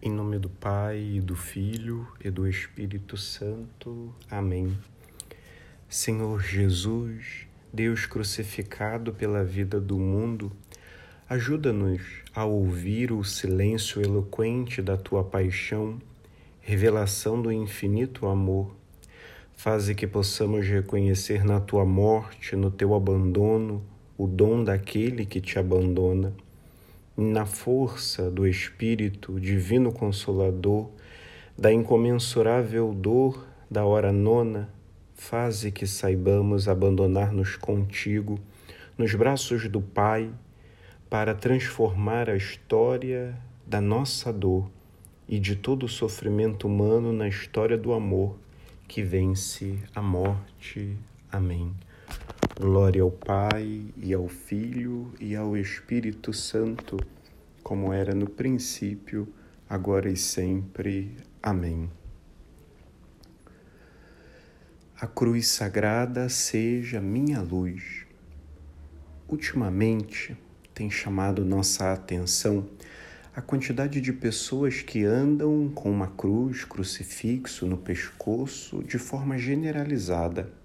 Em nome do Pai, e do Filho e do Espírito Santo. Amém. Senhor Jesus, Deus crucificado pela vida do mundo, ajuda-nos a ouvir o silêncio eloquente da tua paixão, revelação do infinito amor. Faze que possamos reconhecer na tua morte, no teu abandono, o dom daquele que te abandona na força do Espírito Divino Consolador, da incomensurável dor da hora nona, faze que saibamos abandonar-nos contigo, nos braços do Pai, para transformar a história da nossa dor e de todo o sofrimento humano na história do amor que vence a morte. Amém. Glória ao Pai, e ao Filho, e ao Espírito Santo, como era no princípio, agora e sempre. Amém. A cruz sagrada seja minha luz. Ultimamente tem chamado nossa atenção a quantidade de pessoas que andam com uma cruz, crucifixo no pescoço de forma generalizada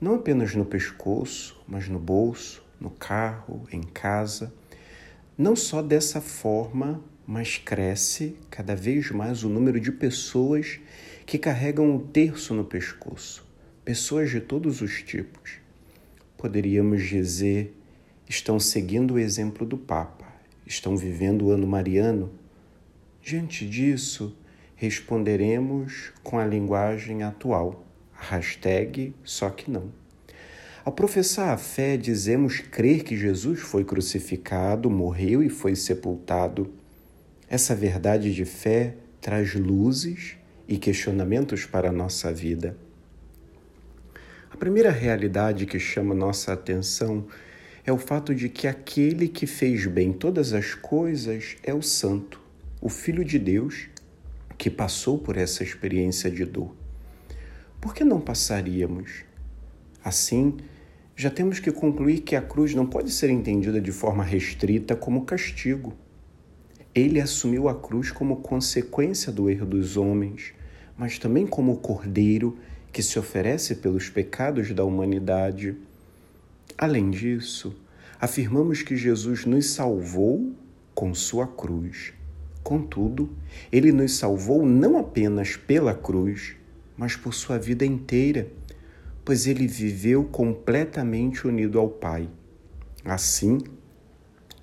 não apenas no pescoço, mas no bolso, no carro, em casa. Não só dessa forma, mas cresce cada vez mais o número de pessoas que carregam o terço no pescoço, pessoas de todos os tipos. Poderíamos dizer, estão seguindo o exemplo do Papa, estão vivendo o ano mariano. Diante disso, responderemos com a linguagem atual Hashtag só que não. Ao professar a fé, dizemos crer que Jesus foi crucificado, morreu e foi sepultado. Essa verdade de fé traz luzes e questionamentos para a nossa vida. A primeira realidade que chama nossa atenção é o fato de que aquele que fez bem todas as coisas é o Santo, o Filho de Deus, que passou por essa experiência de dor por que não passaríamos? Assim, já temos que concluir que a cruz não pode ser entendida de forma restrita como castigo. Ele assumiu a cruz como consequência do erro dos homens, mas também como o cordeiro que se oferece pelos pecados da humanidade. Além disso, afirmamos que Jesus nos salvou com sua cruz. Contudo, ele nos salvou não apenas pela cruz, mas por sua vida inteira, pois ele viveu completamente unido ao Pai. Assim,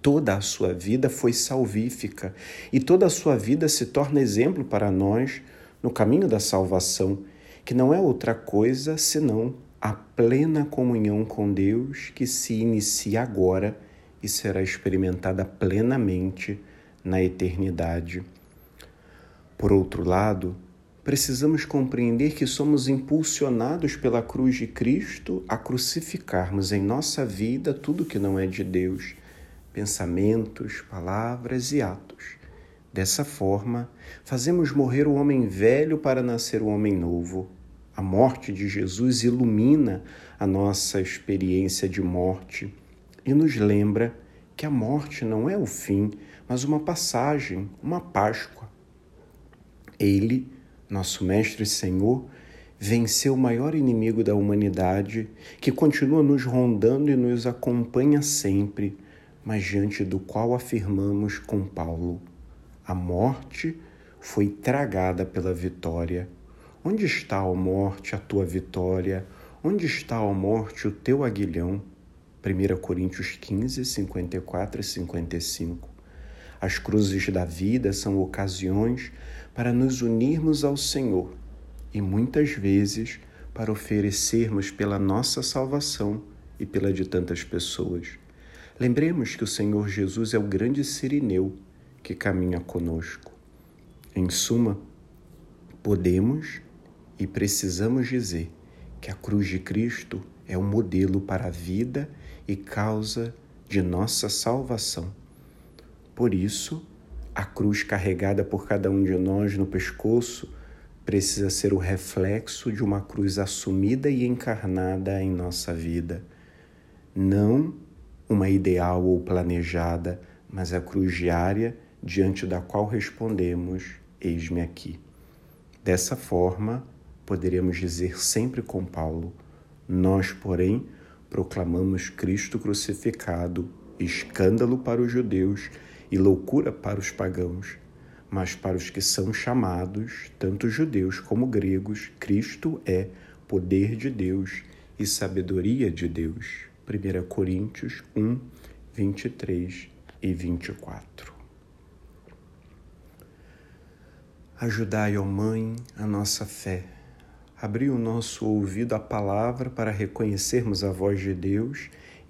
toda a sua vida foi salvífica e toda a sua vida se torna exemplo para nós no caminho da salvação, que não é outra coisa senão a plena comunhão com Deus que se inicia agora e será experimentada plenamente na eternidade. Por outro lado, precisamos compreender que somos impulsionados pela cruz de Cristo a crucificarmos em nossa vida tudo que não é de Deus, pensamentos, palavras e atos. Dessa forma, fazemos morrer o homem velho para nascer o homem novo. A morte de Jesus ilumina a nossa experiência de morte e nos lembra que a morte não é o fim, mas uma passagem, uma Páscoa. Ele nosso Mestre e Senhor, venceu o maior inimigo da humanidade, que continua nos rondando e nos acompanha sempre, mas diante do qual afirmamos com Paulo: a morte foi tragada pela vitória. Onde está, ó morte, a tua vitória? Onde está, ó morte, o teu aguilhão? 1 Coríntios 15, 54 e 55. As cruzes da vida são ocasiões para nos unirmos ao Senhor e muitas vezes para oferecermos pela nossa salvação e pela de tantas pessoas. Lembremos que o Senhor Jesus é o grande sirineu que caminha conosco. Em suma, podemos e precisamos dizer que a cruz de Cristo é o modelo para a vida e causa de nossa salvação. Por isso, a cruz carregada por cada um de nós no pescoço precisa ser o reflexo de uma cruz assumida e encarnada em nossa vida. Não uma ideal ou planejada, mas a cruz diária diante da qual respondemos: Eis-me aqui. Dessa forma, poderemos dizer sempre com Paulo: Nós, porém, proclamamos Cristo crucificado, escândalo para os judeus e loucura para os pagãos. Mas para os que são chamados, tanto judeus como gregos, Cristo é poder de Deus e sabedoria de Deus. 1 Coríntios 1, 23 e 24. Ajudai, ó Mãe, a nossa fé. Abri o nosso ouvido à palavra para reconhecermos a voz de Deus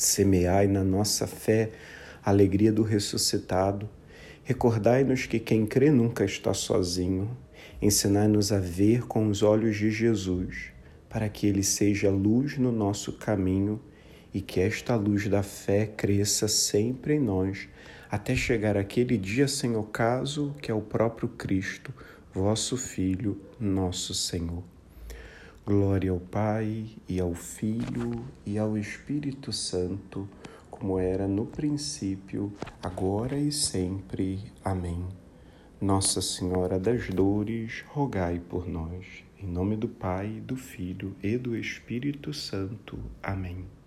Semeai na nossa fé a alegria do ressuscitado. Recordai-nos que quem crê nunca está sozinho. Ensinai-nos a ver com os olhos de Jesus, para que ele seja luz no nosso caminho e que esta luz da fé cresça sempre em nós, até chegar aquele dia sem ocaso que é o próprio Cristo, vosso Filho, nosso Senhor. Glória ao Pai e ao Filho e ao Espírito Santo, como era no princípio, agora e sempre. Amém. Nossa Senhora das Dores, rogai por nós. Em nome do Pai, do Filho e do Espírito Santo. Amém.